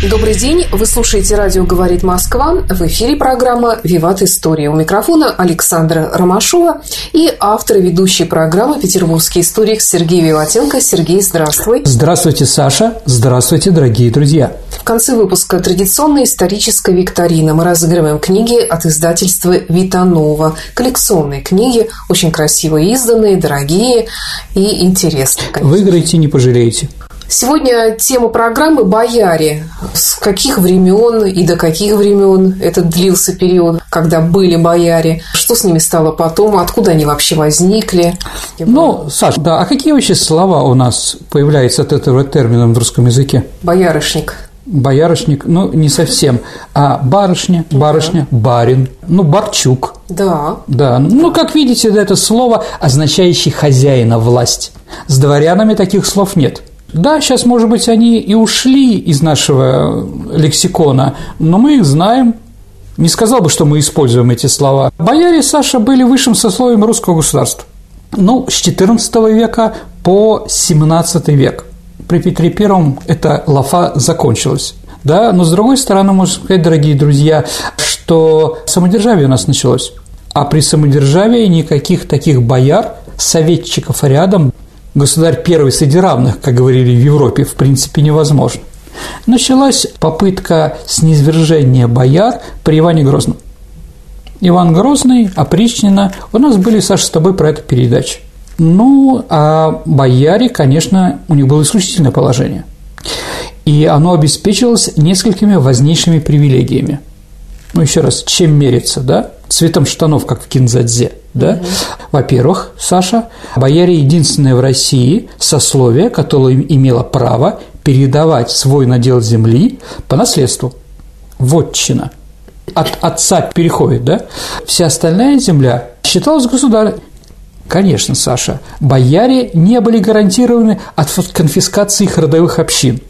Добрый день, вы слушаете радио «Говорит Москва». В эфире программа «Виват История». У микрофона Александра Ромашова и автор и ведущей программы «Петербургский историк» Сергей Виватенко. Сергей, здравствуй. Здравствуйте, Саша. Здравствуйте, дорогие друзья. В конце выпуска традиционная историческая викторина. Мы разыгрываем книги от издательства «Витанова». Коллекционные книги, очень красиво изданные, дорогие и интересные. Конечно. Выиграете, не пожалеете. Сегодня тема программы «Бояре». С каких времен и до каких времен этот длился период, когда были бояре? Что с ними стало потом? Откуда они вообще возникли? Ну, Саша, да, а какие вообще слова у нас появляются от этого термина в русском языке? Боярышник. Боярышник, ну, не совсем, а барышня, барышня, да. барин, ну, барчук. Да. Да, ну, как видите, это слово, означающее хозяина, власть. С дворянами таких слов нет. Да, сейчас, может быть, они и ушли из нашего лексикона, но мы их знаем. Не сказал бы, что мы используем эти слова. Бояре, Саша, были высшим сословием русского государства. Ну, с XIV века по XVII век. При Петре Первом эта лафа закончилась. Да, но с другой стороны, можно сказать, дорогие друзья, что самодержавие у нас началось. А при самодержавии никаких таких бояр, советчиков рядом государь первый среди равных, как говорили в Европе, в принципе невозможно. Началась попытка снизвержения бояр при Иване Грозном. Иван Грозный, опричнина, у нас были, Саша, с тобой про это передачи. Ну, а бояре, конечно, у них было исключительное положение. И оно обеспечивалось несколькими важнейшими привилегиями. Ну, еще раз, чем мериться, да? Цветом штанов, как в кинзадзе – да? Угу. Во-первых, Саша, бояре единственное в России сословие, которое имело право передавать свой надел земли по наследству. Вотчина. От отца переходит, да? Вся остальная земля считалась государем. Конечно, Саша, бояре не были гарантированы от конфискации их родовых общин.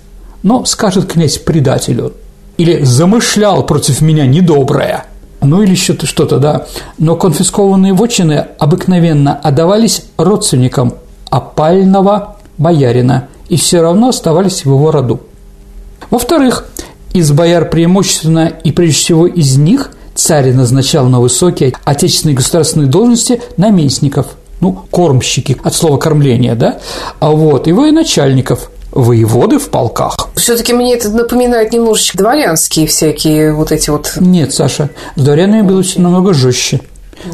Но, скажет князь предателю, или замышлял против меня недоброе – ну или что-то, да. Но конфискованные вотчины обыкновенно отдавались родственникам опального боярина и все равно оставались в его роду. Во-вторых, из бояр преимущественно и прежде всего из них царь назначал на высокие отечественные государственные должности наместников, ну, кормщики, от слова кормление, да, а вот, и военачальников, воеводы в полках. Все-таки мне это напоминает немножечко дворянские всякие вот эти вот. Нет, Саша, с дворянами было намного жестче.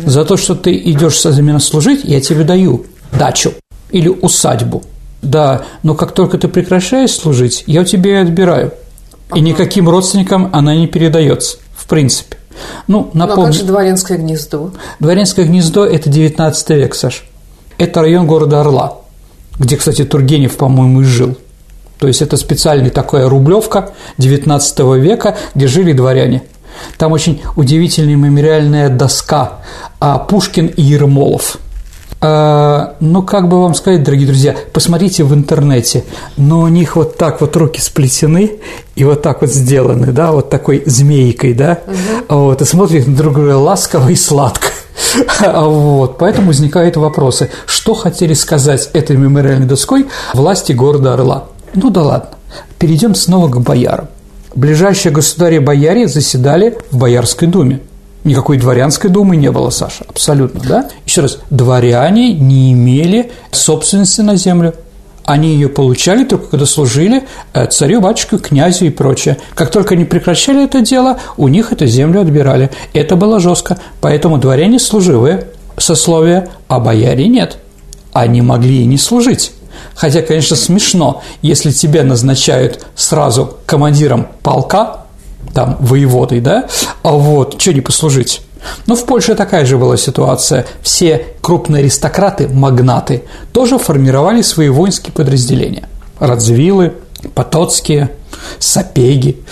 За то, что ты идешь за меня служить, я тебе даю дачу или усадьбу. Да, но как только ты прекращаешь служить, я у тебя ее отбираю. И никаким родственникам она не передается, в принципе. Ну, напомню. Ну, а как же дворянское гнездо? Дворянское гнездо – это 19 век, Саш. Это район города Орла, где, кстати, Тургенев, по-моему, и жил. То есть это специальная такая рублевка XIX века, где жили дворяне. Там очень удивительная мемориальная доска а Пушкин и Ермолов. А, ну, как бы вам сказать, дорогие друзья, посмотрите в интернете, но у них вот так вот руки сплетены и вот так вот сделаны, да, вот такой змейкой, да, угу. вот, и смотрят на друг друга ласково и сладко. Вот, поэтому возникают вопросы, что хотели сказать этой мемориальной доской власти города Орла. Ну да ладно. Перейдем снова к боярам. Ближайшие государи-бояре заседали в Боярской думе. Никакой дворянской думы не было, Саша, абсолютно, да? Еще раз, дворяне не имели собственности на землю. Они ее получали только когда служили э, царю, батюшке, князю и прочее. Как только они прекращали это дело, у них эту землю отбирали. Это было жестко. Поэтому дворяне служивые, сословия, а бояре нет. Они могли и не служить. Хотя, конечно, смешно, если тебя назначают сразу командиром полка, там, воеводой, да, а вот, что не послужить? Но в Польше такая же была ситуация. Все крупные аристократы, магнаты, тоже формировали свои воинские подразделения. Радзвилы, Потоцкие, Сапеги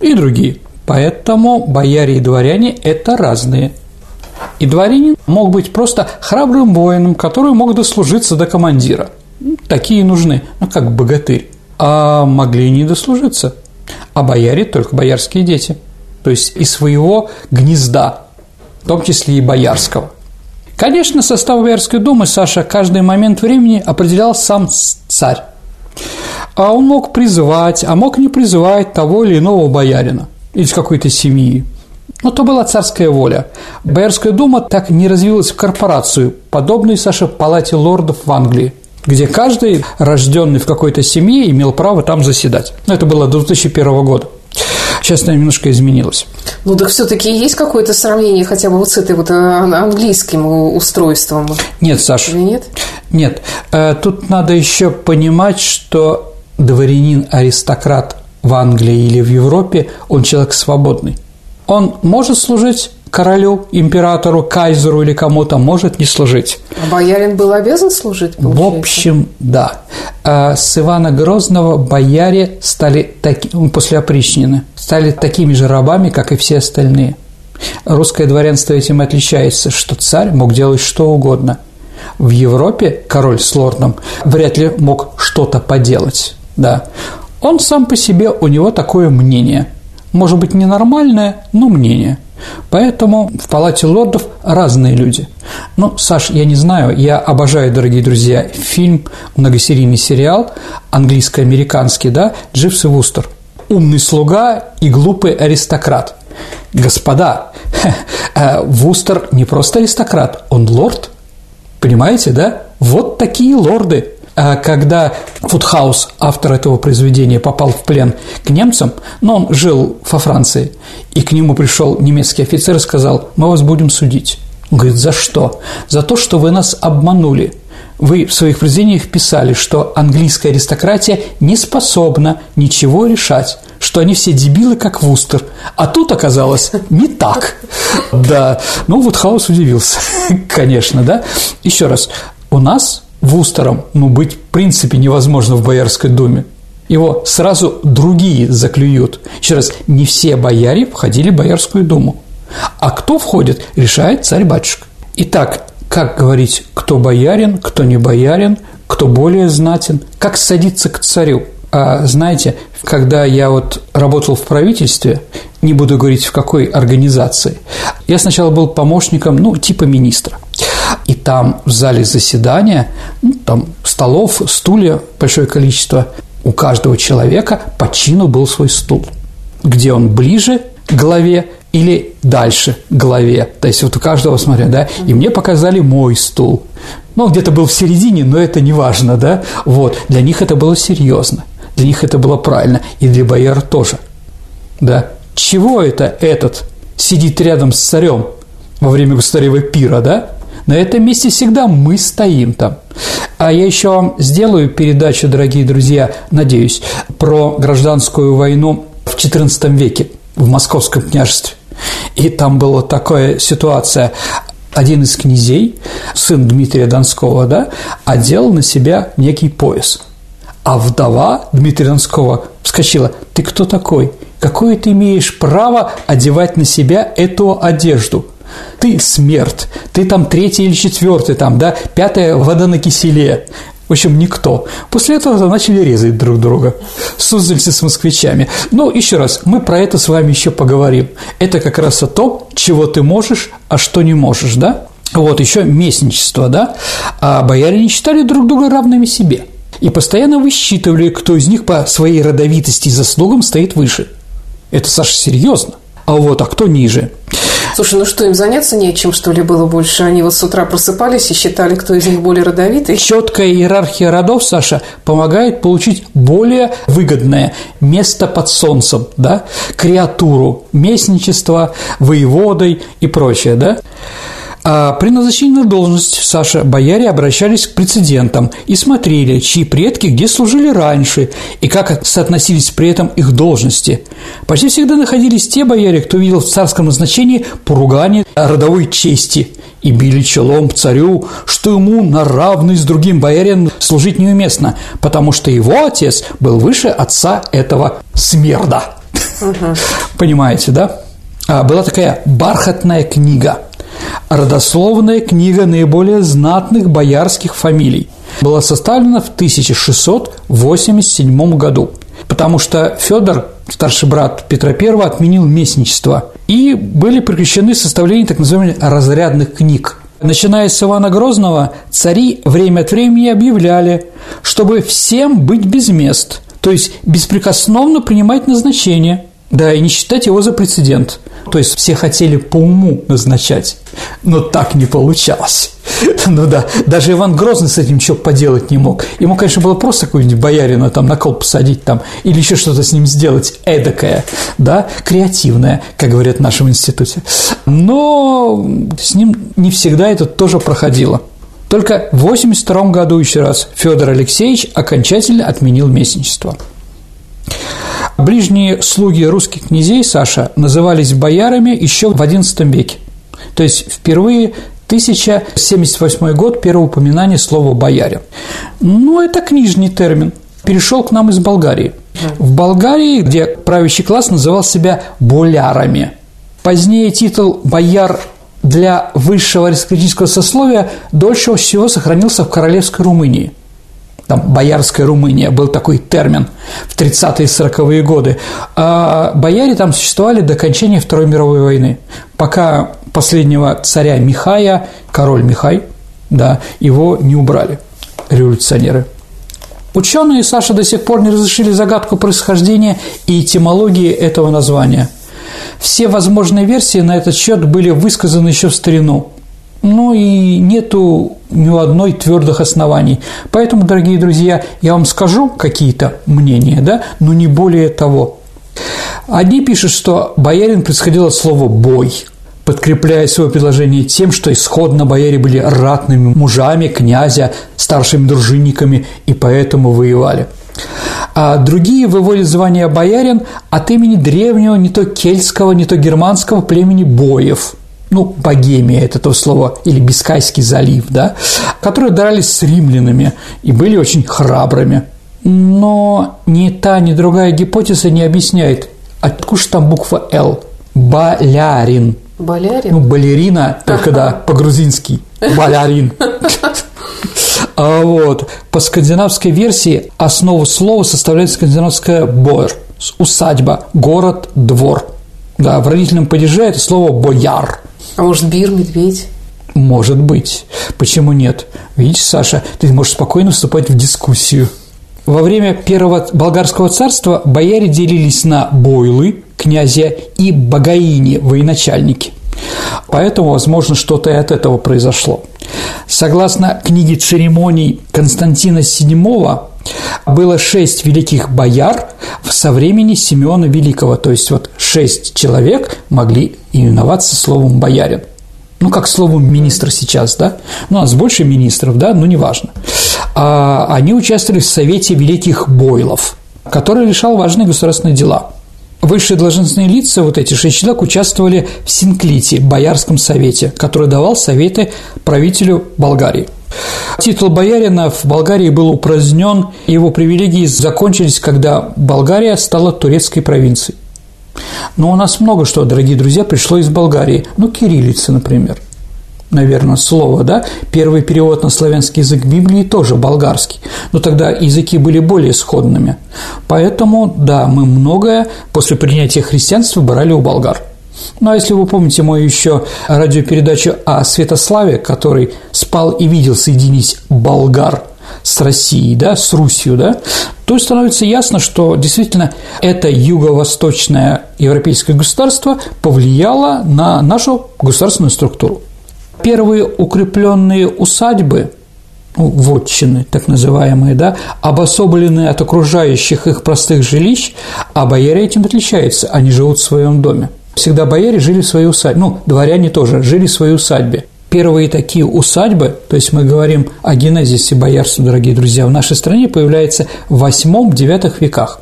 и другие. Поэтому бояре и дворяне – это разные. И дворянин мог быть просто храбрым воином, который мог дослужиться до командира. Такие нужны, ну как богатырь. А могли не дослужиться. А бояре – только боярские дети. То есть из своего гнезда, в том числе и боярского. Конечно, состав Боярской думы Саша каждый момент времени определял сам царь. А он мог призывать, а мог не призывать того или иного боярина из какой-то семьи. Но то была царская воля. Боярская дума так не развилась в корпорацию, подобную, Саша, палате лордов в Англии где каждый, рожденный в какой-то семье, имел право там заседать. Это было до 2001 года. Сейчас она немножко изменилась. Ну так все-таки есть какое-то сравнение хотя бы вот с этой вот э, английским устройством? Нет, Саша. Или нет? Нет. Э, тут надо еще понимать, что дворянин-аристократ в Англии или в Европе, он человек свободный. Он может служить королю, императору, кайзеру или кому-то может не служить. А боярин был обязан служить, получается? В общем, да. А с Ивана Грозного бояре стали таки, ну, после опричнины, стали такими же рабами, как и все остальные. Русское дворянство этим отличается, что царь мог делать что угодно. В Европе король с лордом вряд ли мог что-то поделать. Да. Он сам по себе, у него такое мнение. Может быть, ненормальное, но мнение – Поэтому в Палате лордов разные люди. Ну, Саш, я не знаю, я обожаю, дорогие друзья, фильм, многосерийный сериал, английско-американский, да, Дживс и Вустер. Умный слуга и глупый аристократ. Господа, э, Вустер не просто аристократ, он лорд. Понимаете, да? Вот такие лорды. А когда Фудхаус, автор этого произведения, попал в плен к немцам, но он жил во Франции, и к нему пришел немецкий офицер и сказал, мы вас будем судить. Он говорит, за что? За то, что вы нас обманули. Вы в своих произведениях писали, что английская аристократия не способна ничего решать, что они все дебилы, как Вустер. А тут оказалось не так. Да. Ну, вот Хаус удивился, конечно, да. Еще раз, у нас Вустером, ну, быть в принципе невозможно в Боярской думе. Его сразу другие заклюют. Еще раз, не все бояре входили в Боярскую думу. А кто входит, решает царь-батюшка. Итак, как говорить, кто боярин, кто не боярин, кто более знатен, как садиться к царю. А знаете, когда я вот работал в правительстве, не буду говорить в какой организации, я сначала был помощником, ну, типа министра – и там в зале заседания, ну, там столов, стулья большое количество, у каждого человека по чину был свой стул, где он ближе к главе или дальше к главе. То есть вот у каждого, смотря, да, и мне показали мой стул. Ну, где-то был в середине, но это не важно, да. Вот, для них это было серьезно, для них это было правильно, и для бояр тоже, да. Чего это этот сидит рядом с царем во время государевого пира, да? На этом месте всегда мы стоим там. А я еще вам сделаю передачу, дорогие друзья, надеюсь, про гражданскую войну в XIV веке в Московском княжестве. И там была такая ситуация. Один из князей, сын Дмитрия Донского, да, одел на себя некий пояс. А вдова Дмитрия Донского вскочила. «Ты кто такой? Какое ты имеешь право одевать на себя эту одежду?» Ты смерть, ты там третий или четвертый, там, да, пятая вода на киселе. В общем, никто. После этого начали резать друг друга. Суздальцы с москвичами. Ну, еще раз, мы про это с вами еще поговорим. Это как раз о том, чего ты можешь, а что не можешь, да? Вот, еще местничество, да? А бояре не считали друг друга равными себе. И постоянно высчитывали, кто из них по своей родовитости и заслугам стоит выше. Это, Саша, серьезно. А вот, а кто ниже? Слушай, ну что, им заняться нечем, что ли, было больше? Они вот с утра просыпались и считали, кто из них более родовитый? Четкая иерархия родов, Саша, помогает получить более выгодное место под солнцем, да, креатуру, местничество, воеводой и прочее, да. А при назначении на должность Саша бояре обращались к прецедентам и смотрели, чьи предки где служили раньше и как соотносились при этом их должности. Почти всегда находились те бояре, кто видел в царском назначении поругание родовой чести и били челом царю, что ему на равный с другим боярином служить неуместно, потому что его отец был выше отца этого смерда. Понимаете, да? А, была такая бархатная книга, родословная книга наиболее знатных боярских фамилий. Была составлена в 1687 году, потому что Федор, старший брат Петра I, отменил местничество, и были прекращены составление так называемых разрядных книг. Начиная с Ивана Грозного, цари время от времени объявляли, чтобы всем быть без мест, то есть беспрекословно принимать назначение – да, и не считать его за прецедент. То есть все хотели по уму назначать, но так не получалось. Ну да, даже Иван Грозный с этим ничего поделать не мог. Ему, конечно, было просто какой-нибудь боярина там на кол посадить там или еще что-то с ним сделать эдакое, да, креативное, как говорят в нашем институте. Но с ним не всегда это тоже проходило. Только в 1982 году еще раз Федор Алексеевич окончательно отменил местничество. Ближние слуги русских князей, Саша, назывались боярами еще в XI веке. То есть впервые 1078 год, первое упоминание слова «боярин». Ну, это книжный термин. Перешел к нам из Болгарии. В Болгарии, где правящий класс называл себя «болярами». Позднее титул «бояр» для высшего аристократического сословия дольше всего сохранился в королевской Румынии – там боярская Румыния, был такой термин в 30-е и 40-е годы. А бояре там существовали до окончания Второй мировой войны, пока последнего царя Михая, король Михай, да, его не убрали революционеры. Ученые Саша до сих пор не разрешили загадку происхождения и этимологии этого названия. Все возможные версии на этот счет были высказаны еще в старину. Ну и нету ни одной твердых оснований. Поэтому, дорогие друзья, я вам скажу какие-то мнения, да, но не более того. Одни пишут, что боярин происходил от слова «бой», подкрепляя свое предложение тем, что исходно бояре были ратными мужами князя, старшими дружинниками и поэтому воевали. А другие выводят звание боярин от имени древнего не то кельтского, не то германского племени боев – ну, Богемия – это то слово, или Бискайский залив, да, которые дрались с римлянами и были очень храбрыми. Но ни та, ни другая гипотеза не объясняет, откуда же там буква «Л». Балярин. Балярин? Ну, балерина, только да, по-грузински. Балярин. А вот по скандинавской версии основу слова составляет скандинавское «бор» – усадьба, город, двор. Да, в родительном падеже это слово «бояр», а может, бир, медведь? Может быть. Почему нет? Видишь, Саша, ты можешь спокойно вступать в дискуссию. Во время первого болгарского царства бояре делились на бойлы, князья, и богаини, военачальники. Поэтому, возможно, что-то и от этого произошло. Согласно книге церемоний Константина VII, было шесть великих бояр со времени Симеона Великого, то есть вот шесть человек могли именоваться словом «боярин». Ну, как словом «министр» сейчас, да? Ну, у нас больше министров, да, но неважно. А они участвовали в Совете Великих Бойлов, который решал важные государственные дела. Высшие должностные лица, вот эти шесть человек, участвовали в Синклите, Боярском совете, который давал советы правителю Болгарии – Титул боярина в Болгарии был упразднен, его привилегии закончились, когда Болгария стала турецкой провинцией. Но у нас много что, дорогие друзья, пришло из Болгарии. Ну, кириллица, например. Наверное, слово, да? Первый перевод на славянский язык Библии тоже болгарский. Но тогда языки были более сходными. Поэтому, да, мы многое после принятия христианства брали у болгар – ну, а если вы помните мою еще радиопередачу о Святославе, который спал и видел соединить болгар с Россией, да, с Русью, да, то становится ясно, что действительно это юго-восточное европейское государство повлияло на нашу государственную структуру. Первые укрепленные усадьбы ну, вотчины, так называемые, да, обособленные от окружающих их простых жилищ, а бояре этим отличаются, они живут в своем доме. Всегда бояре жили в своей усадьбе, ну, дворяне тоже жили в своей усадьбе. Первые такие усадьбы, то есть мы говорим о генезисе боярства, дорогие друзья, в нашей стране появляются в 8-9 веках.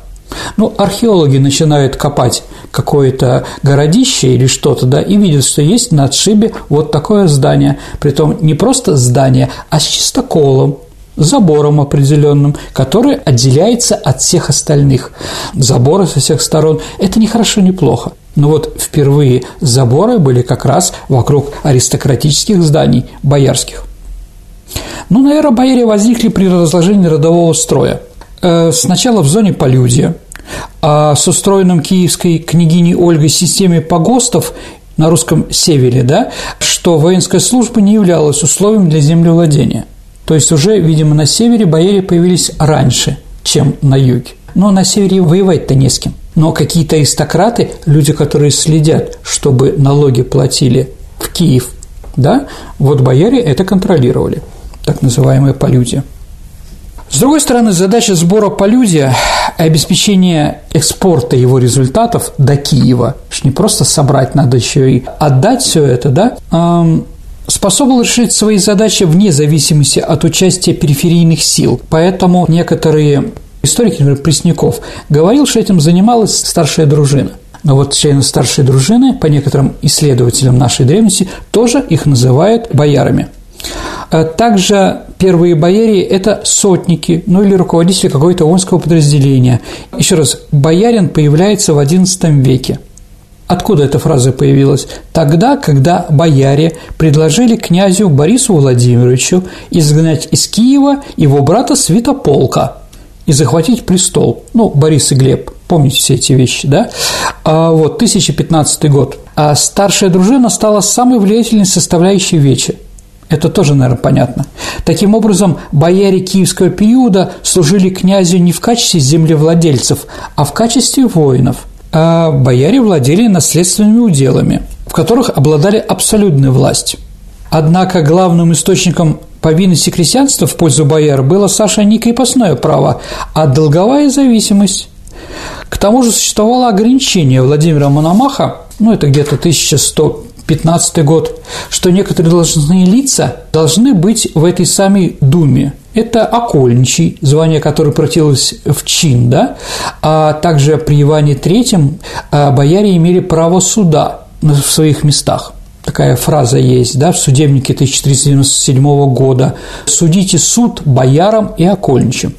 Ну, археологи начинают копать какое-то городище или что-то, да, и видят, что есть на отшибе вот такое здание. Притом не просто здание, а с чистоколом, забором определенным, который отделяется от всех остальных. Заборы со всех сторон – это не хорошо, не плохо. Но вот впервые заборы были как раз вокруг аристократических зданий, боярских. Ну, наверное, бояре возникли при разложении родового строя. Э, сначала в зоне полюдия, а с устроенным киевской княгиней Ольгой системе погостов на русском севере, да, что воинская служба не являлась условием для землевладения – то есть уже, видимо, на севере бояре появились раньше, чем на юге. Но на севере воевать-то не с кем. Но какие-то аристократы, люди, которые следят, чтобы налоги платили в Киев, да, вот бояре это контролировали, так называемая полюдия. С другой стороны, задача сбора полюдия и обеспечения экспорта его результатов до Киева, что не просто собрать, надо еще и отдать все это, да, способен решить свои задачи вне зависимости от участия периферийных сил. Поэтому некоторые историки, например, Пресняков, говорил, что этим занималась старшая дружина. Но вот члены старшей дружины, по некоторым исследователям нашей древности, тоже их называют боярами. А также первые бояре – это сотники, ну или руководители какого-то воинского подразделения. Еще раз, боярин появляется в XI веке – Откуда эта фраза появилась? Тогда, когда бояре предложили князю Борису Владимировичу изгнать из Киева его брата Святополка и захватить престол. Ну, Борис и Глеб, помните все эти вещи, да? А вот 1015 год. А старшая дружина стала самой влиятельной составляющей Вечи. Это тоже, наверное, понятно. Таким образом, бояре киевского периода служили князю не в качестве землевладельцев, а в качестве воинов – а бояре владели наследственными уделами, в которых обладали абсолютной властью. Однако главным источником повинности крестьянства в пользу бояр было, Саша, не крепостное право, а долговая зависимость. К тому же существовало ограничение Владимира Мономаха, ну, это где-то 1115 год, что некоторые должностные лица должны быть в этой самой думе. Это окольничий, звание которое превратилось в чин, да? а также при Иване III а, бояре имели право суда в своих местах. Такая фраза есть, да, в судебнике 1397 года. «Судите суд боярам и окольничим».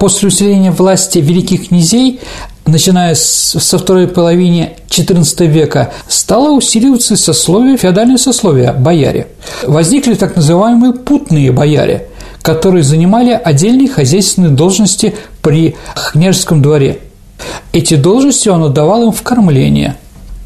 После усиления власти великих князей начиная со второй половины XIV века, стало усиливаться сословие, феодальное сословие – бояре. Возникли так называемые путные бояре, которые занимали отдельные хозяйственные должности при княжеском дворе. Эти должности он отдавал им в кормление.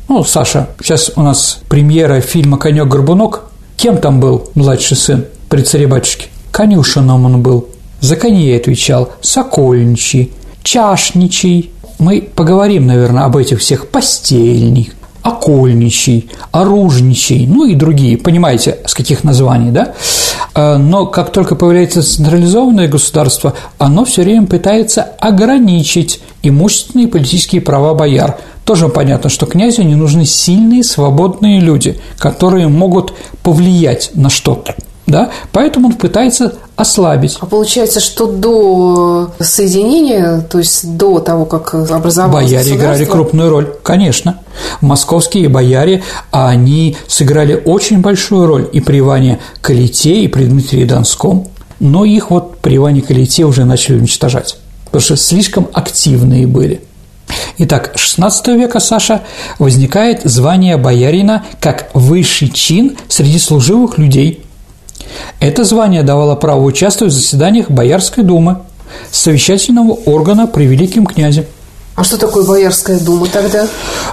Ну, Саша, сейчас у нас премьера фильма «Конек-горбунок». Кем там был младший сын при царе-батюшке? Конюшином он был. За коней отвечал. Сокольничий, чашничий. Мы поговорим, наверное, об этих всех постельник, окольничий, оружничий, ну и другие, понимаете, с каких названий, да? А, но как только появляется централизованное государство, оно все время пытается ограничить имущественные и политические права бояр. Тоже понятно, что князю не нужны сильные, свободные люди, которые могут повлиять на что-то да, поэтому он пытается ослабить. А получается, что до соединения, то есть до того, как образовалось Бояре играли крупную роль, конечно. Московские бояре, они сыграли очень большую роль и при Иване Калите, и при Дмитрии Донском, но их вот при Иване Калите уже начали уничтожать, потому что слишком активные были. Итак, XVI века, Саша, возникает звание боярина как высший чин среди служивых людей – это звание давало право участвовать в заседаниях Боярской думы, совещательного органа при великом князе. А что такое Боярская дума тогда?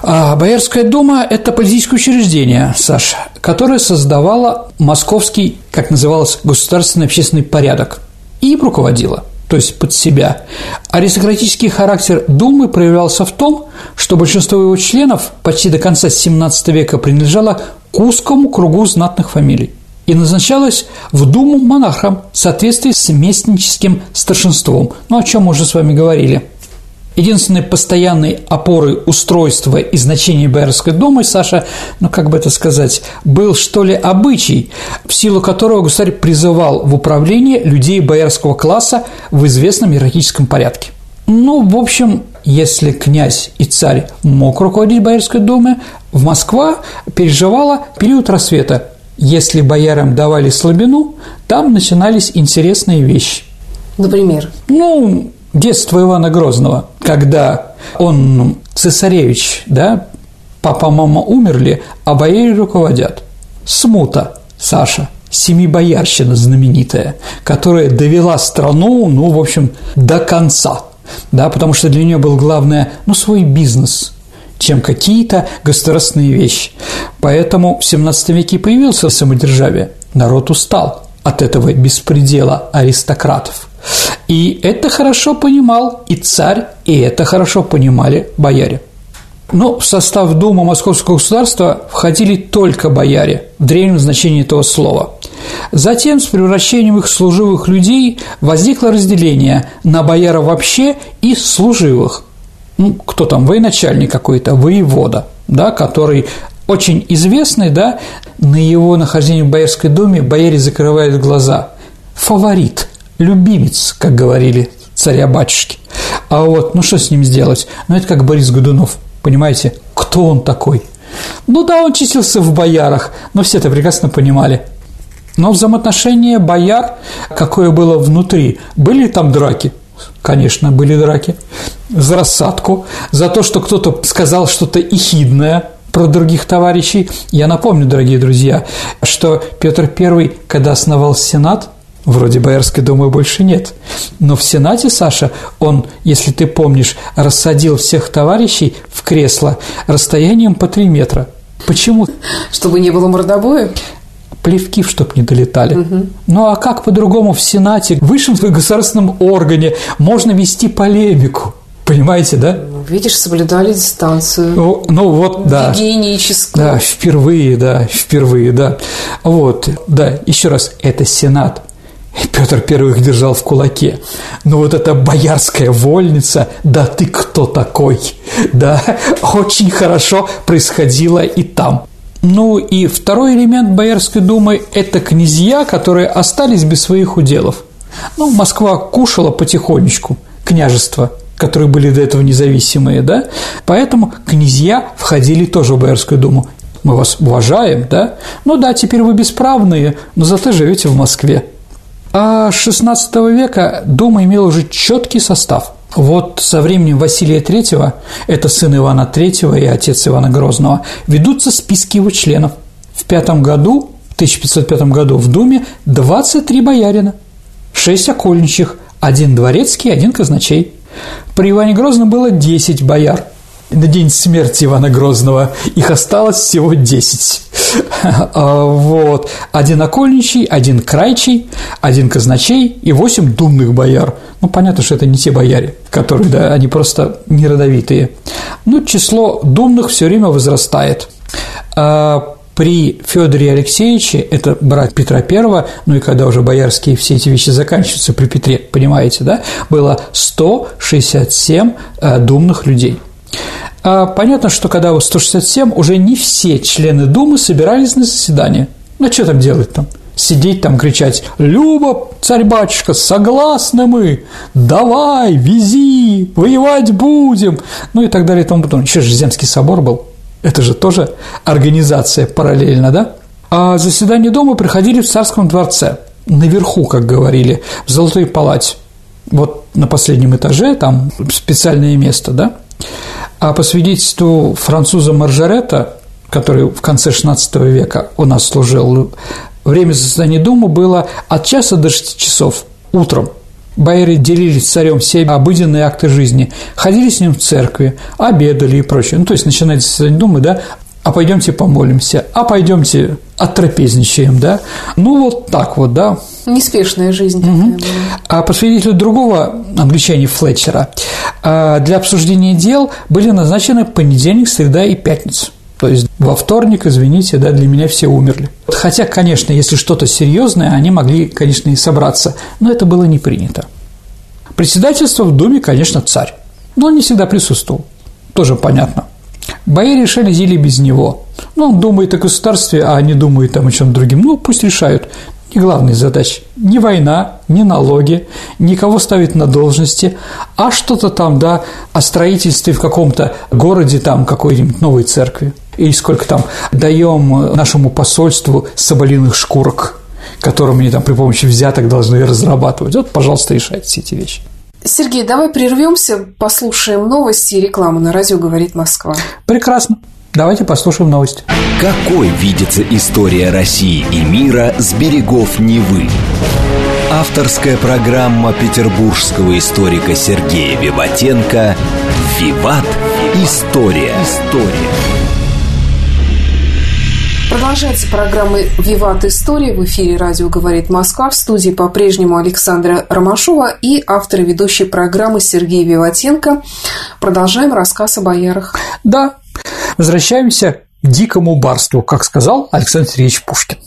А, Боярская дума – это политическое учреждение, Саша, которое создавало московский, как называлось, государственный общественный порядок и им руководило, то есть под себя. Аристократический характер Думы проявлялся в том, что большинство его членов почти до конца XVII века принадлежало к узкому кругу знатных фамилий и назначалась в Думу монархом в соответствии с местническим старшинством, ну, о чем мы уже с вами говорили. Единственной постоянной опорой устройства и значения Боярской думы, Саша, ну как бы это сказать, был что ли обычай, в силу которого государь призывал в управление людей боярского класса в известном иерархическом порядке. Ну, в общем, если князь и царь мог руководить Боярской думой, в Москва переживала период рассвета. Если боярам давали слабину, там начинались интересные вещи. Например? Ну, детство Ивана Грозного, когда он цесаревич, да, папа, мама умерли, а бояре руководят. Смута, Саша, семибоярщина знаменитая, которая довела страну, ну, в общем, до конца, да, потому что для нее был главное, ну, свой бизнес, чем какие-то государственные вещи. Поэтому в 17 веке появился самодержавие. Народ устал от этого беспредела аристократов – и это хорошо понимал и царь, и это хорошо понимали бояре. Но в состав Думы Московского государства входили только бояре в древнем значении этого слова. Затем с превращением их служивых людей возникло разделение на бояра вообще и служивых. Ну, кто там, военачальник какой-то, воевода, да, который очень известный, да, на его нахождение в Боярской думе бояре закрывают глаза. Фаворит – любимец, как говорили царя-батюшки. А вот, ну что с ним сделать? Ну, это как Борис Годунов, понимаете? Кто он такой? Ну да, он числился в боярах, но все это прекрасно понимали. Но взаимоотношения бояр, какое было внутри, были там драки? Конечно, были драки. За рассадку, за то, что кто-то сказал что-то ехидное про других товарищей. Я напомню, дорогие друзья, что Петр I, когда основал Сенат, Вроде Боярской думы больше нет. Но в Сенате, Саша, он, если ты помнишь, рассадил всех товарищей в кресло расстоянием по три метра. Почему? Чтобы не было мордобоя? плевки, чтоб не долетали. Угу. Ну а как по-другому в Сенате, в высшем государственном органе можно вести полемику? Понимаете, да? Видишь, соблюдали дистанцию. Ну, ну вот, да. Гигиеническую. Да, впервые, да, впервые, да. Вот, да, еще раз, это Сенат. Петр Первый их держал в кулаке. Ну вот эта боярская вольница, да ты кто такой? Да, очень хорошо происходило и там. Ну и второй элемент Боярской думы – это князья, которые остались без своих уделов. Ну, Москва кушала потихонечку княжества, которые были до этого независимые, да, поэтому князья входили тоже в Боярскую думу. Мы вас уважаем, да, ну да, теперь вы бесправные, но зато живете в Москве. А с XVI века Дума имела уже четкий состав. Вот со временем Василия III, это сын Ивана III и отец Ивана Грозного, ведутся списки его членов. В пятом году, в 1505 году в Думе 23 боярина, 6 окольничьих, один дворецкий, один казначей. При Иване Грозном было 10 бояр. На день смерти Ивана Грозного их осталось всего 10. А, вот. Один окольничий, один крайчий, один казначей и восемь думных бояр. Ну, понятно, что это не те бояре, которые, да, они просто неродовитые. Ну, число думных все время возрастает. А, при Федоре Алексеевиче, это брат Петра I, ну и когда уже боярские все эти вещи заканчиваются при Петре, понимаете, да, было 167 э, думных людей – а понятно, что когда 167, уже не все члены Думы собирались на заседание. Ну, что там делать там? Сидеть там, кричать «Люба, царь-батюшка, согласны мы! Давай, вези, воевать будем!» Ну и так далее и тому подобное. Еще же Земский собор был. Это же тоже организация параллельно, да? А заседания Дома приходили в царском дворце, наверху, как говорили, в Золотой палате. Вот на последнем этаже, там специальное место, да? А по свидетельству француза Маржарета, который в конце XVI века у нас служил, время заседания Думы было от часа до шести часов утром. Бояре делились с царем все обыденные акты жизни, ходили с ним в церкви, обедали и прочее. Ну, то есть, начинать заседание Думы, да, а пойдемте помолимся, а пойдемте оттрапезничаем, да. Ну, вот так вот, да. Неспешная жизнь угу. А по свидетельству другого англичанина Флетчера, а, для обсуждения дел были назначены понедельник, среда и пятница. То есть во вторник, извините, да, для меня все умерли. Хотя, конечно, если что-то серьезное, они могли, конечно, и собраться, но это было не принято. Председательство в Думе, конечно, царь. Но он не всегда присутствовал. Тоже понятно. Бояре решали зелье без него. Ну, он думает о государстве, а не думает там о чем другим. Ну, пусть решают. Не главная задача. Не война, не налоги, никого ставить на должности, а что-то там, да, о строительстве в каком-то городе, там, какой-нибудь новой церкви. И сколько там даем нашему посольству соболиных шкурок, которым они там при помощи взяток должны разрабатывать. Вот, пожалуйста, решайте все эти вещи. Сергей, давай прервемся, послушаем новости и рекламу на радио «Говорит Москва». Прекрасно. Давайте послушаем новости. Какой видится история России и мира с берегов Невы? Авторская программа петербургского историка Сергея Виватенко «Виват. История». История. Продолжается программа «Виват История». В эфире радио «Говорит Москва». В студии по-прежнему Александра Ромашова и автор ведущей программы Сергей Виватенко. Продолжаем рассказ о боярах. Да, возвращаемся к дикому барству, как сказал Александр Сергеевич Пушкин.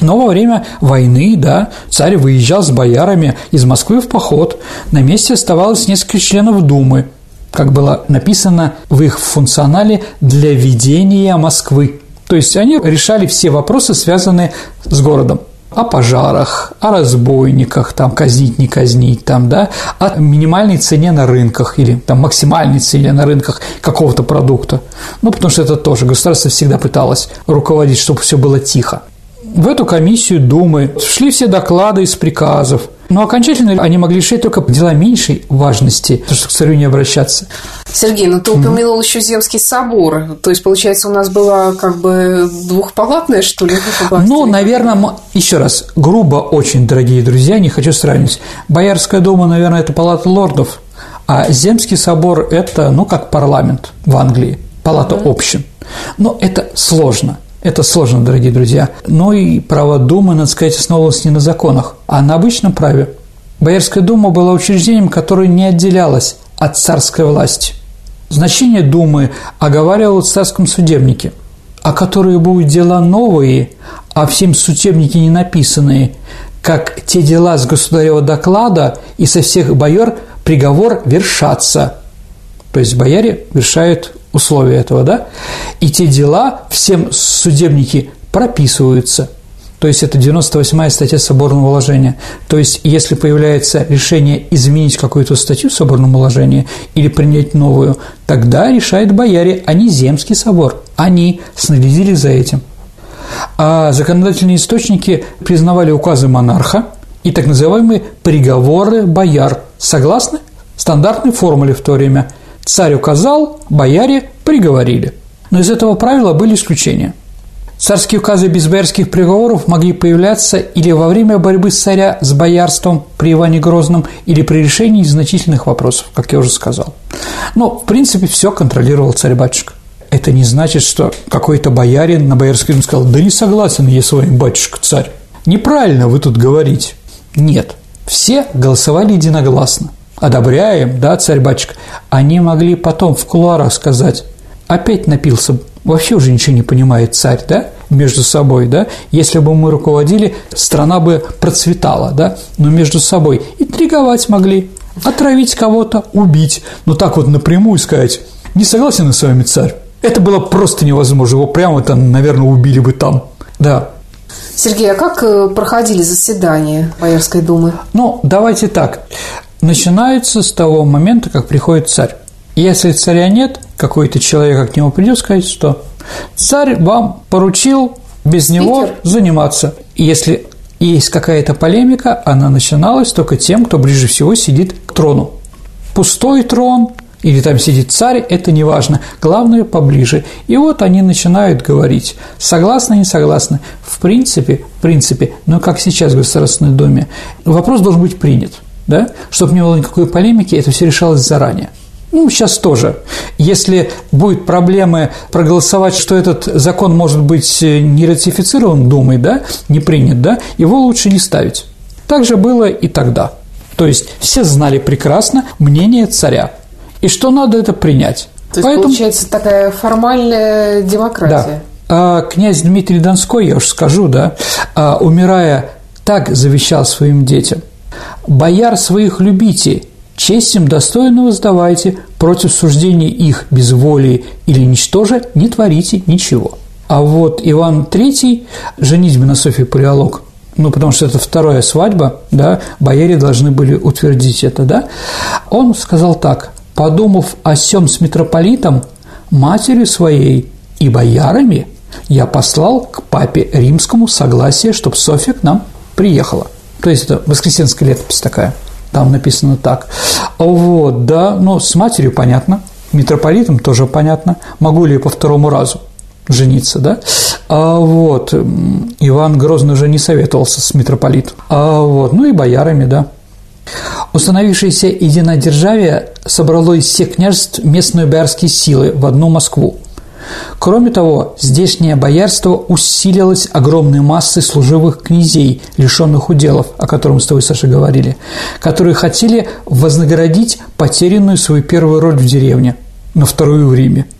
Но во время войны, да, царь выезжал с боярами из Москвы в поход. На месте оставалось несколько членов Думы, как было написано в их функционале «для ведения Москвы». То есть они решали все вопросы, связанные с городом о пожарах, о разбойниках, там, казнить, не казнить, там, да, о минимальной цене на рынках или там максимальной цене на рынках какого-то продукта. Ну, потому что это тоже государство всегда пыталось руководить, чтобы все было тихо. В эту комиссию Думы шли все доклады из приказов, но окончательно они могли решить только дела меньшей важности, потому что к царю не обращаться. Сергей, ну ты упомянул mm-hmm. еще Земский собор. То есть, получается, у нас была как бы двухпалатная, что ли? Ну, наверное, еще раз, грубо очень, дорогие друзья, не хочу сравнивать. Боярская дума, наверное, это палата лордов, а Земский собор – это, ну, как парламент в Англии, палата mm-hmm. общин. Но это сложно – это сложно, дорогие друзья. Но и право Думы, надо сказать, основывалось не на законах, а на обычном праве. Боярская дума была учреждением, которое не отделялось от царской власти. Значение Думы оговаривал в царском судебнике, а которые будут дела новые, а всем судебники не написанные, как те дела с государева доклада и со всех бояр приговор вершаться. То есть бояре вершают условия этого, да, и те дела всем судебники прописываются. То есть это 98-я статья соборного уложения. То есть если появляется решение изменить какую-то статью соборного уложения или принять новую, тогда решает бояре, а не Земский собор. Они следили за этим. А законодательные источники признавали указы монарха и так называемые приговоры бояр. Согласно стандартной формуле в то время – Царь указал, бояре приговорили. Но из этого правила были исключения. Царские указы без боярских приговоров могли появляться или во время борьбы царя с боярством при Иване Грозном, или при решении незначительных вопросов, как я уже сказал. Но, в принципе, все контролировал царь-батюшка. Это не значит, что какой-то боярин на боярский дом сказал, да не согласен я с вами, батюшка-царь. Неправильно вы тут говорите. Нет, все голосовали единогласно одобряем, да, царь-батюшка, они могли потом в кулуарах сказать, опять напился, вообще уже ничего не понимает царь, да, между собой, да, если бы мы руководили, страна бы процветала, да, но между собой интриговать могли, отравить кого-то, убить, но так вот напрямую сказать, не согласен с вами царь, это было просто невозможно, его прямо там, наверное, убили бы там, да, Сергей, а как э, проходили заседания Боярской думы? Ну, давайте так начинаются с того момента, как приходит царь. Если царя нет, какой-то человек к нему придет сказать, что царь вам поручил без Спикер. него заниматься. Если есть какая-то полемика, она начиналась только тем, кто ближе всего сидит к трону. Пустой трон или там сидит царь, это не важно. Главное, поближе. И вот они начинают говорить, согласны, не согласны. В принципе, в принципе, но как сейчас в Государственной Думе, вопрос должен быть принят – да, чтобы не было никакой полемики, это все решалось заранее. Ну, сейчас тоже. Если будет проблемы проголосовать, что этот закон может быть не ратифицирован Думой, да, не принят, да, его лучше не ставить. Так же было и тогда. То есть все знали прекрасно мнение царя. И что надо это принять. То есть, Поэтому... получается, такая формальная демократия. Да. А князь Дмитрий Донской, я уж скажу, да, а, умирая, так завещал своим детям. Бояр своих любите, честь им достойно воздавайте, против суждения их без воли или ничтоже не творите ничего. А вот Иван III, женитьба на Софии Палеолог, ну, потому что это вторая свадьба, да, бояре должны были утвердить это, да, он сказал так, подумав о сем с митрополитом, матери своей и боярами, я послал к папе римскому согласие, чтобы Софья к нам приехала. То есть это воскресенская летопись такая, там написано так. Вот, да, но с матерью понятно, митрополитом тоже понятно, могу ли я по второму разу жениться, да? А вот Иван Грозный уже не советовался с митрополитом. А вот, ну и боярами, да. Установившееся единодержавие собрало из всех княжеств местные боярские силы в одну Москву. Кроме того, здешнее боярство усилилось огромной массой служивых князей, лишенных уделов, о котором с тобой, Саша, говорили, которые хотели вознаградить потерянную свою первую роль в деревне, на вторую в Риме –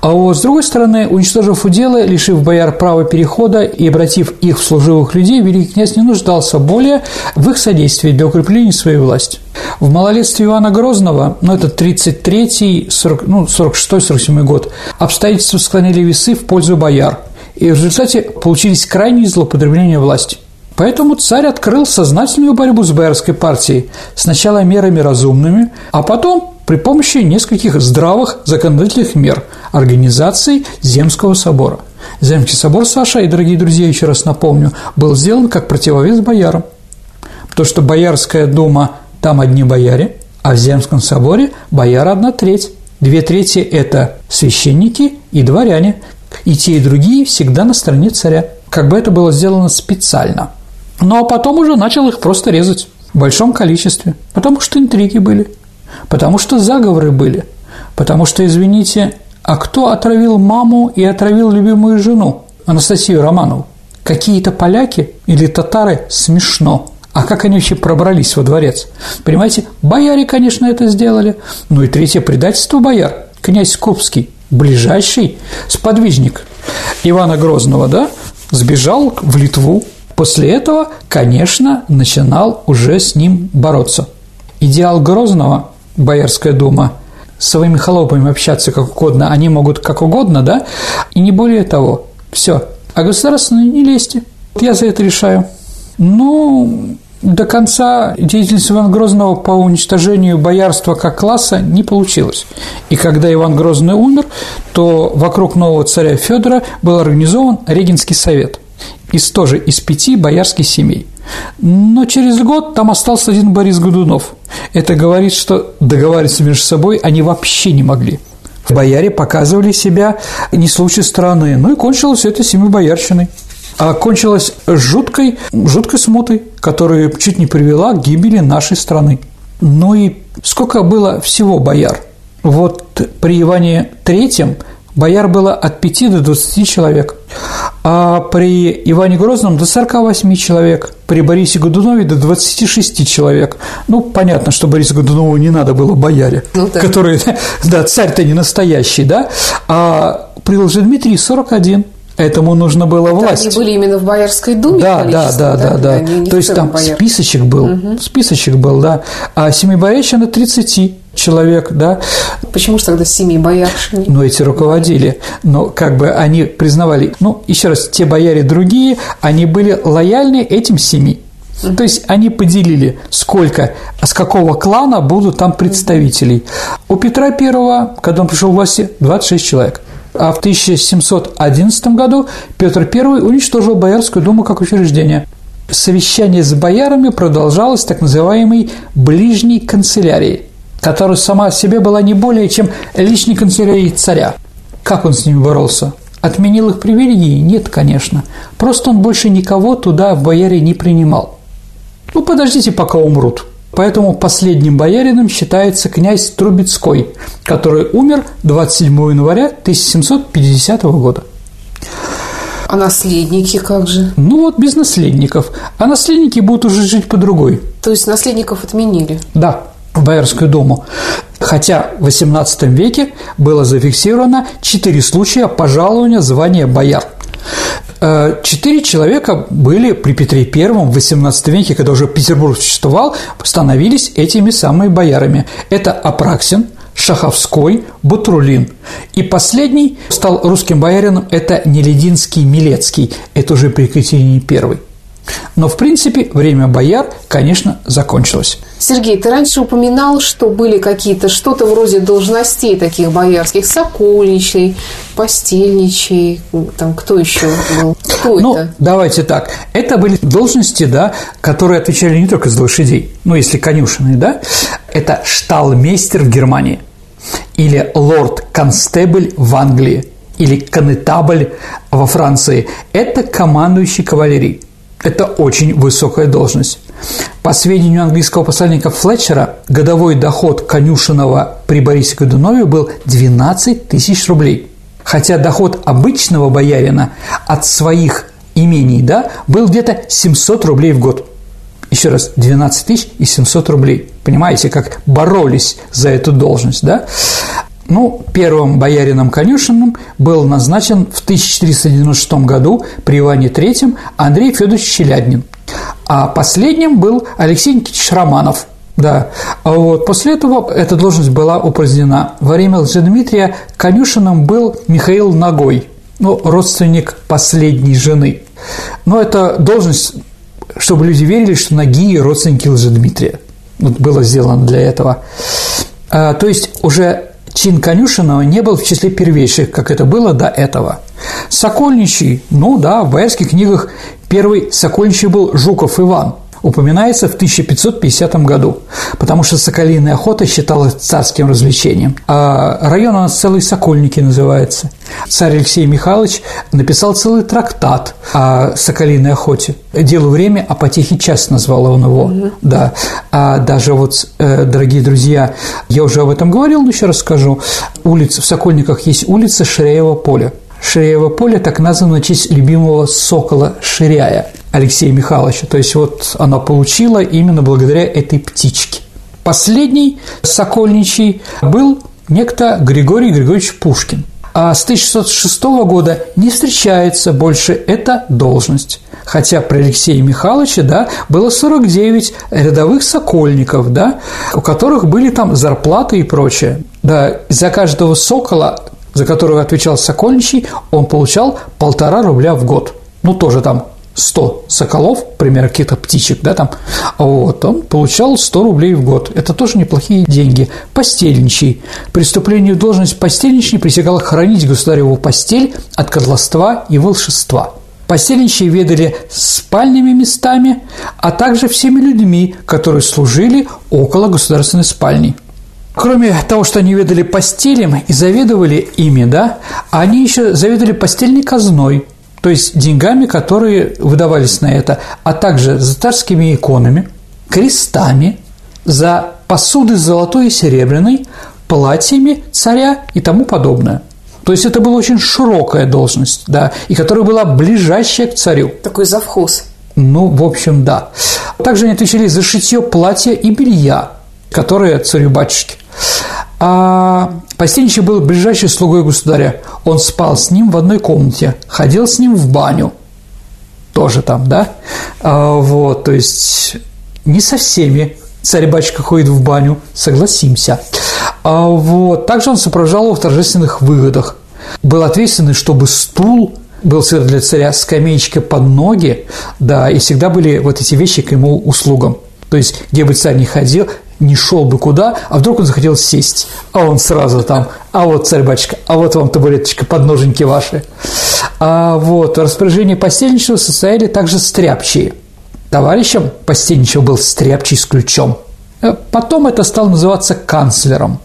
а вот, с другой стороны, уничтожив уделы, лишив бояр права перехода и обратив их в служивых людей, великий князь не нуждался более в их содействии для укрепления своей власти. В малолетстве Ивана Грозного, ну, это 33-й, 40, ну, 46-47 год, обстоятельства склонили весы в пользу бояр, и в результате получились крайние злоупотребления власти. Поэтому царь открыл сознательную борьбу с боярской партией, сначала мерами разумными, а потом при помощи нескольких здравых законодательных мер организации Земского собора. Земский собор, Саша и дорогие друзья, еще раз напомню, был сделан как противовес боярам. Потому что Боярская дума – там одни бояре, а в Земском соборе бояр одна треть. Две трети – это священники и дворяне. И те, и другие всегда на стороне царя. Как бы это было сделано специально. Ну, а потом уже начал их просто резать в большом количестве, потому что интриги были – Потому что заговоры были. Потому что, извините, а кто отравил маму и отравил любимую жену, Анастасию Романову? Какие-то поляки или татары смешно. А как они вообще пробрались во дворец? Понимаете, бояре, конечно, это сделали. Ну и третье предательство бояр. Князь Кубский, ближайший сподвижник Ивана Грозного, да, сбежал в Литву. После этого, конечно, начинал уже с ним бороться. Идеал Грозного Боярская дума, с своими холопами общаться как угодно, они могут как угодно, да, и не более того. Все. А государственные не лезьте. Я за это решаю. Ну, до конца деятельность Ивана Грозного по уничтожению боярства как класса не получилась. И когда Иван Грозный умер, то вокруг нового царя Федора был организован Регенский совет из тоже из пяти боярских семей. Но через год там остался один Борис Годунов. Это говорит, что договариваться между собой они вообще не могли. Бояре показывали себя не с лучшей стороны. Ну и кончилось это семи боярщиной. А кончилось жуткой, жуткой смутой, которая чуть не привела к гибели нашей страны. Ну и сколько было всего бояр? Вот при Иване Третьем бояр было от 5 до 20 человек а при Иване Грозном до 48 человек, при Борисе Годунове до 26 человек. Ну, понятно, что Борису Годунову не надо было бояре, ну, да. который, да, царь-то не настоящий, да, а при Лжедмитрии 41 Этому нужно было Это власть. Они были именно в Боярской думе. Да, да, да, да, да. То есть там бояр. списочек был, угу. списочек был, да. А Семибоярщина 30 человек, да. Почему же тогда семьи бояршини? Ну, эти руководили, но как бы они признавали, ну, еще раз, те бояре другие, они были лояльны этим семи. То есть они поделили, сколько, с какого клана будут там представителей. У Петра Первого, когда он пришел в власти, 26 человек. А в 1711 году Петр I уничтожил Боярскую думу как учреждение. Совещание с боярами продолжалось так называемой «ближней канцелярией», которая сама себе была не более чем личной канцелярией царя. Как он с ними боролся? Отменил их привилегии? Нет, конечно. Просто он больше никого туда в бояре не принимал. Ну, подождите, пока умрут. Поэтому последним боярином считается князь Трубецкой, который умер 27 января 1750 года. А наследники как же? Ну вот без наследников. А наследники будут уже жить по другой. То есть наследников отменили? Да, в Боярскую думу. Хотя в XVIII веке было зафиксировано четыре случая пожалования звания бояр. Э, четыре человека были при Петре Первом в XVIII веке, когда уже Петербург существовал, становились этими самыми боярами. Это Апраксин, Шаховской, Бутрулин. И последний стал русским боярином – это Нелединский Милецкий, это уже при Екатерине Первой. Но, в принципе, время бояр, конечно, закончилось. Сергей, ты раньше упоминал, что были какие-то что-то вроде должностей таких боярских, сокольничий, постельничий, там кто еще был? Кто ну, это? давайте так. Это были должности, да, которые отвечали не только за лошадей, ну, если конюшенные, да, это шталмейстер в Германии или лорд-констебль в Англии или конетабль во Франции. Это командующий кавалерией. Это очень высокая должность. По сведению английского посланника Флетчера, годовой доход конюшенного при Борисе Годунове был 12 тысяч рублей. Хотя доход обычного боярина от своих имений да, был где-то 700 рублей в год. Еще раз, 12 тысяч и 700 рублей. Понимаете, как боролись за эту должность, да? Ну, первым боярином конюшенным был назначен в 1496 году при Иване III Андрей Федорович Челяднин, а последним был Алексей Никитич Романов. Да, а вот после этого эта должность была упразднена. Во время Лжедмитрия конюшенным был Михаил Ногой, ну, родственник последней жены. Но эта должность, чтобы люди верили, что Ноги – родственники Лжедмитрия. Вот было сделано для этого. А, то есть уже чин конюшенного не был в числе первейших, как это было до этого. Сокольничий, ну да, в боярских книгах первый сокольничий был Жуков Иван, упоминается в 1550 году, потому что соколиная охота считалась царским развлечением. А район у нас целый Сокольники называется. Царь Алексей Михайлович написал целый трактат о соколиной охоте. «Делу время, а потехи час» назвал он его. Угу. Да. А даже вот, э, дорогие друзья, я уже об этом говорил, но еще раз скажу. Улица, в Сокольниках есть улица Ширяева поля. Ширяево поле так названо в честь любимого сокола Ширяя Алексея Михайловича. То есть вот оно получило именно благодаря этой птичке. Последний сокольничий был некто Григорий Григорьевич Пушкин. А с 1606 года не встречается больше эта должность. Хотя при Алексее Михайловиче, да, было 49 рядовых сокольников, да, у которых были там зарплаты и прочее. Да, за каждого сокола за которого отвечал Сокольничий, он получал полтора рубля в год. Ну, тоже там 100 соколов, примерно каких-то птичек, да, там, вот, он получал 100 рублей в год. Это тоже неплохие деньги. Постельничий. Преступлению должность постельничий присягал хранить государеву постель от котловства и волшебства. Постельничьи ведали спальными местами, а также всеми людьми, которые служили около государственной спальни. Кроме того, что они ведали постелем и заведовали ими, да, они еще заведовали постельной казной, то есть деньгами, которые выдавались на это, а также за царскими иконами, крестами, за посуды золотой и серебряной, платьями царя и тому подобное. То есть это была очень широкая должность, да, и которая была ближайшая к царю. Такой завхоз. Ну, в общем, да. Также они отвечали за шитье платья и белья, которые царю-батюшке. А Постельничий был ближайший слугой государя. Он спал с ним в одной комнате, ходил с ним в баню. Тоже там, да? А, вот, то есть не со всеми царь-батюшка ходит в баню, согласимся. А, вот, также он сопровождал его в торжественных выгодах. Был ответственный, чтобы стул был всегда для царя скамеечка под ноги, да, и всегда были вот эти вещи к ему услугам. То есть, где бы царь не ходил, не шел бы куда, а вдруг он захотел сесть, а он сразу там, а вот царь-батюшка, а вот вам табуреточка, подноженьки ваши. А вот в распоряжении постельничего состояли также стряпчие. Товарищем постельничего был стряпчий с ключом. Э, потом это стало называться канцлером.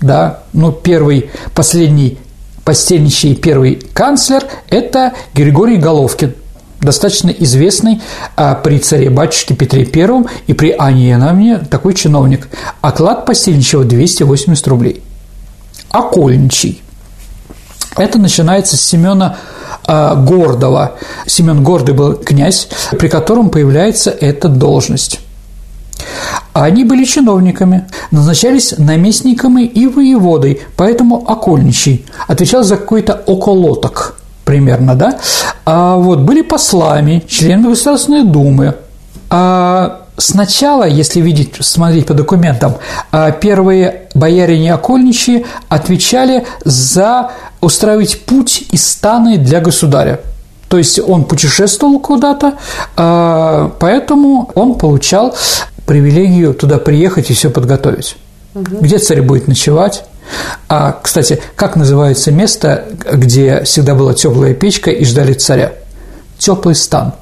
Да, ну, первый, последний постельничий первый канцлер – это Григорий Головкин – достаточно известный а, при царе-батюшке Петре I и при Анне Яновне такой чиновник. Оклад постельничего 280 рублей. Окольничий. Это начинается с Семена а, Гордова. Семен Гордый был князь, при котором появляется эта должность. Они были чиновниками, назначались наместниками и воеводой, поэтому окольничий отвечал за какой-то околоток – примерно, да? А вот были послами, членами Государственной Думы. А сначала, если видеть, смотреть по документам, а первые боярине окольничьи отвечали за устраивать путь из станы для государя. То есть он путешествовал куда-то, а, поэтому он получал привилегию туда приехать и все подготовить. Угу. Где царь будет ночевать? А, кстати, как называется место, где всегда была теплая печка и ждали царя? Теплый стан.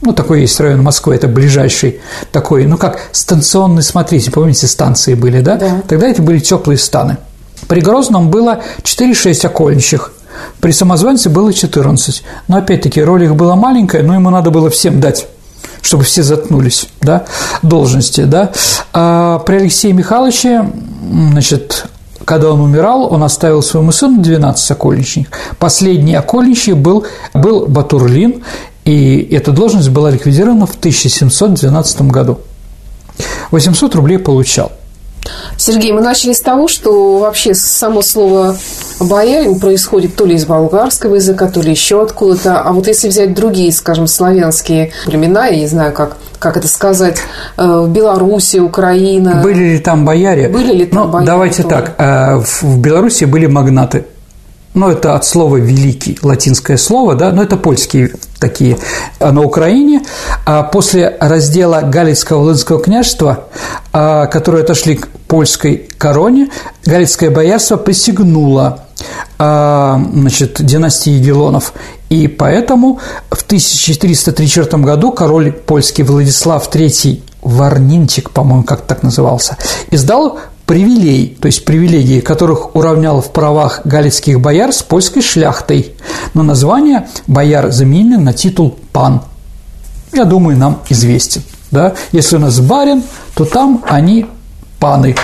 Ну, такой есть район Москвы, это ближайший такой, ну, как станционный смотритель, помните, станции были, да? да. Тогда это были теплые станы. При Грозном было 4-6 окольничьих, при самозванце было 14. Но опять-таки роль их была маленькая, но ему надо было всем дать чтобы все заткнулись, да, должности, да. А при Алексее Михайловиче, значит, когда он умирал, он оставил своему сыну 12 окольничных. Последний окольничий был, был Батурлин, и эта должность была ликвидирована в 1712 году. 800 рублей получал. Сергей, мы начали с того, что вообще само слово «боярин» происходит то ли из болгарского языка, то ли еще откуда-то. А вот если взять другие, скажем, славянские племена, я не знаю, как, как это сказать, э, Белоруссия, Украина. Были ли там бояре? Были ли там ну, бояре? Давайте тоже? так. Э, в Беларуси были магнаты ну, это от слова «великий», латинское слово, да, но это польские такие. А на Украине а после раздела Галицкого Волынского княжества, а, которые отошли к польской короне, Галицкое боярство присягнуло значит, династии Егелонов. И поэтому в 1434 году король польский Владислав III Варнинчик, по-моему, как так назывался, издал привилей, то есть привилегии, которых уравнял в правах галицких бояр с польской шляхтой. Но название бояр заменено на титул «пан». Я думаю, нам известен. Да? Если у нас барин, то там они паны.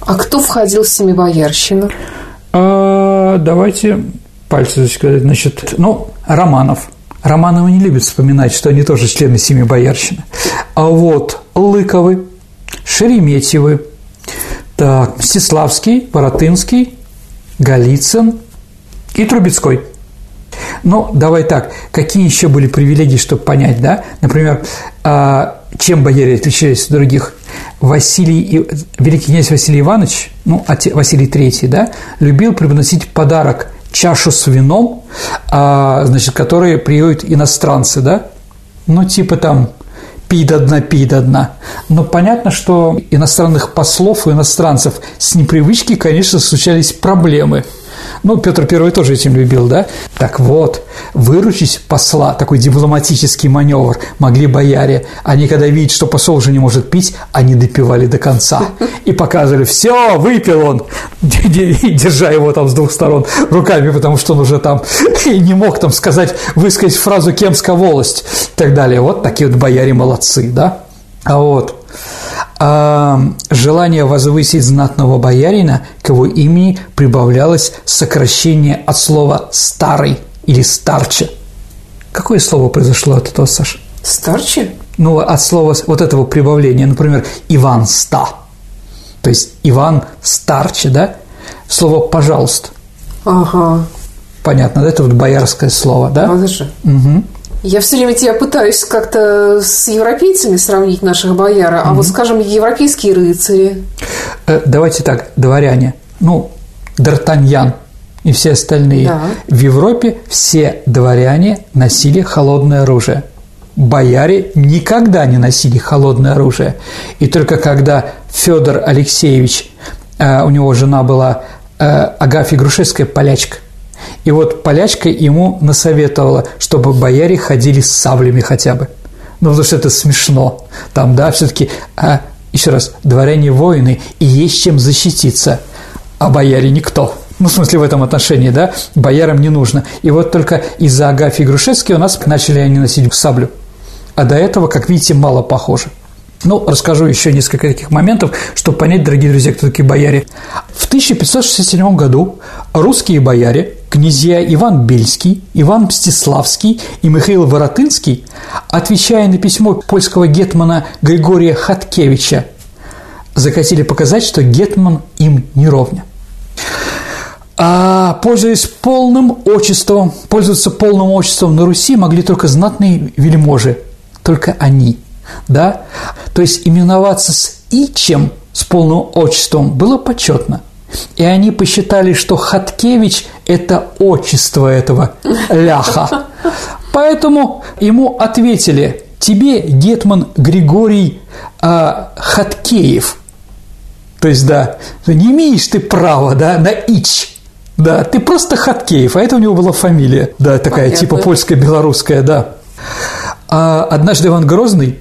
А кто входил в семибоярщину? А, давайте пальцы сказать. Значит, ну, Романов. Романовы не любят вспоминать, что они тоже члены семи боярщины. А вот Лыковы, Шереметьевы, так, Мстиславский, Воротынский, Голицын и Трубецкой. Ну, давай так, какие еще были привилегии, чтобы понять, да? Например, а, чем бояре отличались от других? Василий, великий князь Василий Иванович, ну, Василий Третий, да, любил преподносить подарок чашу с вином, а, значит, которые приют иностранцы, да, ну, типа там пи до дна, пи до дна. Но понятно, что иностранных послов и иностранцев с непривычки, конечно, случались проблемы – ну, Петр Первый тоже этим любил, да? Так вот, выручить посла, такой дипломатический маневр, могли бояре. Они, когда видят, что посол уже не может пить, они допивали до конца. И показывали, все, выпил он, держа его там с двух сторон руками, потому что он уже там не мог там сказать, высказать фразу «кемская волость» и так далее. Вот такие вот бояре молодцы, да? А вот а желание возвысить знатного боярина к его имени прибавлялось сокращение от слова «старый» или «старче». Какое слово произошло от этого, Саша? Старче? Ну, от слова вот этого прибавления, например, Иван Ста. То есть Иван Старче, да? Слово «пожалуйста». Ага. Понятно, да? Это вот боярское слово, да? Надо же. Угу. Я все время тебя пытаюсь как-то с европейцами сравнить наших бояр, а mm вот, скажем, европейские рыцари. Э, давайте так, дворяне. Ну, Д'Артаньян и все остальные. Да. В Европе все дворяне носили холодное оружие. Бояре никогда не носили холодное оружие. И только когда Федор Алексеевич, э, у него жена была э, Агафья Грушевская, полячка, и вот полячка ему насоветовала, чтобы бояре ходили с саблями хотя бы. Ну, потому что это смешно. Там, да, все-таки, а, еще раз, дворяне воины, и есть чем защититься, а бояре никто. Ну, в смысле, в этом отношении, да, боярам не нужно. И вот только из-за Агафьи Грушевской у нас начали они носить саблю. А до этого, как видите, мало похоже. Ну, расскажу еще несколько таких моментов, чтобы понять, дорогие друзья, кто такие бояре. В 1567 году русские бояре, князья Иван Бельский, Иван Мстиславский и Михаил Воротынский, отвечая на письмо польского гетмана Григория Хаткевича, захотели показать, что гетман им не ровня. А пользуясь полным отчеством, пользоваться полным отчеством на Руси могли только знатные вельможи, только они, да? То есть именоваться с Ичем, с полным отчеством, было почетно. И они посчитали, что Хаткевич – это отчество этого ляха. Поэтому ему ответили, тебе, Гетман Григорий а, Хаткеев. То есть, да, не имеешь ты права, да, на Ич. Да, ты просто Хаткеев, а это у него была фамилия, да, такая Понятно. типа польская, белорусская, да. А однажды Иван Грозный,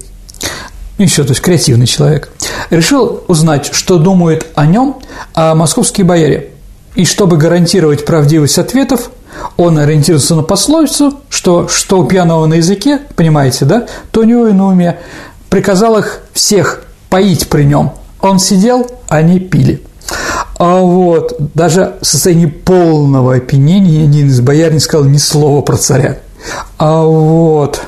еще, то есть креативный человек, решил узнать, что думают о нем о московские бояре. И чтобы гарантировать правдивость ответов, он ориентировался на пословицу, что что у пьяного на языке, понимаете, да, то у него и на уме. Приказал их всех поить при нем. Он сидел, они пили. А вот даже в состоянии полного опьянения ни из бояр не сказал ни слова про царя. А вот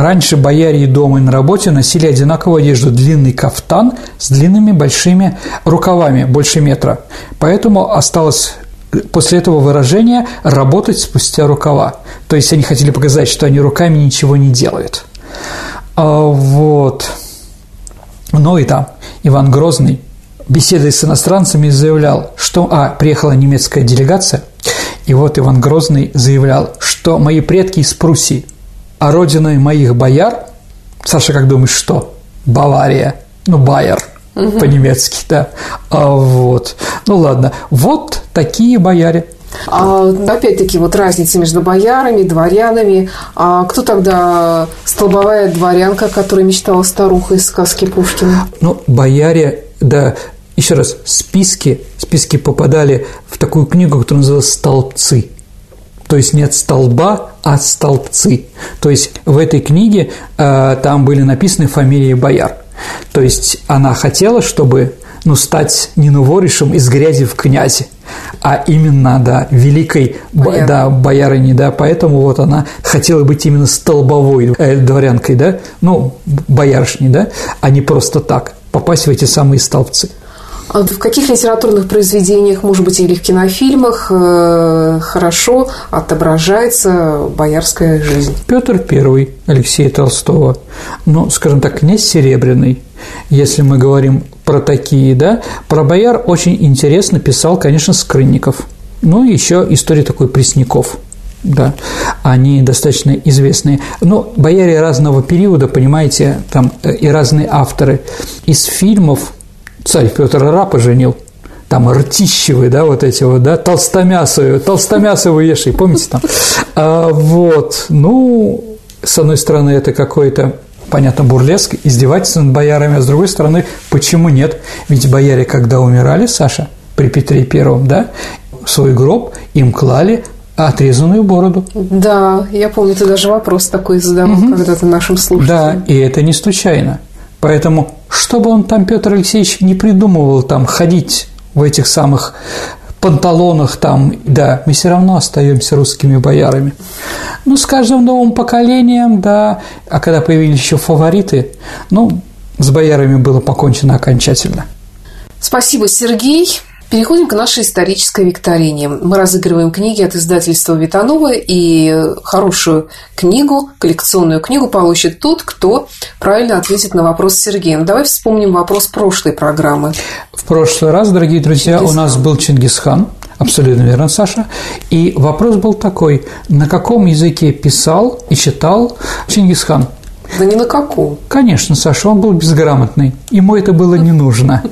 Раньше бояре и дома, и на работе носили одинаковую одежду – длинный кафтан с длинными большими рукавами, больше метра. Поэтому осталось после этого выражения «работать спустя рукава». То есть они хотели показать, что они руками ничего не делают. А вот. Ну и там Иван Грозный, беседой с иностранцами, заявлял, что... А, приехала немецкая делегация, и вот Иван Грозный заявлял, что мои предки из Пруссии, а родиной моих бояр, Саша, как думаешь, что? Бавария, ну, Байер – угу. по-немецки, да. А, вот. Ну ладно, вот такие бояре. А, опять-таки, вот разница между боярами, дворянами. А кто тогда столбовая дворянка, которая мечтала старуха из сказки Пушкина? Ну, бояре, да, еще раз, списки, списки попадали в такую книгу, которая называлась «Столбцы». То есть нет столба, а столбцы. То есть в этой книге э, там были написаны фамилии бояр. То есть она хотела, чтобы ну, стать не новоришем из грязи в князи, а именно, да, великой Бояр. да, боярыней, да, поэтому вот она хотела быть именно столбовой э, дворянкой, да, ну, боярышней, да, а не просто так попасть в эти самые столбцы. А в каких литературных произведениях, может быть, или в кинофильмах э, хорошо отображается боярская жизнь? Петр I Алексея Толстого, ну, скажем так, князь Серебряный, если мы говорим про такие, да, про бояр очень интересно писал, конечно, Скрынников. Ну, еще история такой Пресняков – да, они достаточно известные. Но бояре разного периода, понимаете, там э, и разные авторы. Из фильмов царь Петр Ра поженил, там ртищевые, да, вот эти вот, да, толстомясовые, толстомясовые еши, помните там? А, вот, ну, с одной стороны, это какой-то понятно, бурлеск, издевательство над боярами, а с другой стороны, почему нет? Ведь бояре, когда умирали, Саша, при Петре Первом, да, в свой гроб им клали отрезанную бороду. Да, я помню, ты даже вопрос такой задавал угу. когда-то нашим слушателям. Да, и это не случайно. Поэтому, что бы он там, Петр Алексеевич, не придумывал там ходить в этих самых панталонах там, да, мы все равно остаемся русскими боярами. Ну, с каждым новым поколением, да, а когда появились еще фавориты, ну, с боярами было покончено окончательно. Спасибо, Сергей. Переходим к нашей исторической викторине. Мы разыгрываем книги от издательства «Витанова», и хорошую книгу, коллекционную книгу получит тот, кто правильно ответит на вопрос Сергея. Ну, давай вспомним вопрос прошлой программы. В прошлый раз, дорогие друзья, Чингисхан. у нас был Чингисхан, абсолютно верно, Саша, и вопрос был такой, на каком языке писал и читал Чингисхан? Да ни на каком. Конечно, Саша, он был безграмотный. Ему это было не нужно.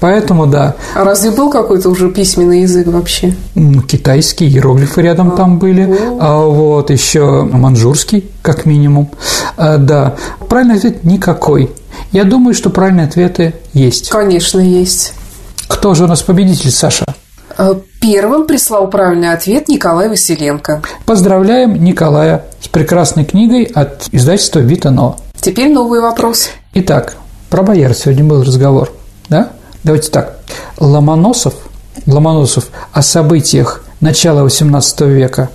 Поэтому, да. А разве был какой-то уже письменный язык вообще? Ну, китайский, иероглифы рядом а, там были. А вот еще манжурский, как минимум. А, да. Правильный ответ – никакой. Я думаю, что правильные ответы есть. Конечно, есть. Кто же у нас победитель, Саша? Первым прислал правильный ответ Николай Василенко. Поздравляем Николая с прекрасной книгой от издательства «Витано». Теперь новый вопрос. Итак, про бояр сегодня был разговор. Да? Давайте так. Ломоносов, Ломоносов о событиях начала XVIII века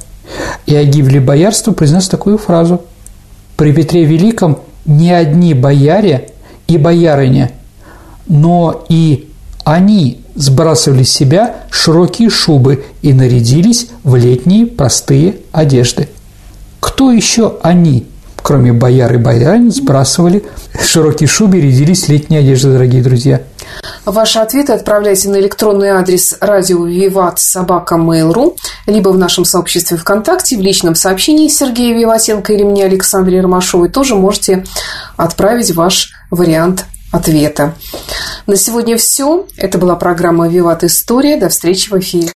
и о гибели боярства произнес такую фразу. При Петре Великом не одни бояре и боярыни, но и Они сбрасывали с себя широкие шубы и нарядились в летние простые одежды. Кто еще они? Кроме бояр и боярин, сбрасывали широкие шубы и рядились летние одежды, дорогие друзья. Ваши ответы отправляйте на электронный адрес радио Виват собака Mail.ru, либо в нашем сообществе ВКонтакте, в личном сообщении Сергея Виватенко или мне, Александре Ромашовой, тоже можете отправить ваш вариант ответа. На сегодня все. Это была программа «Виват История». До встречи в эфире.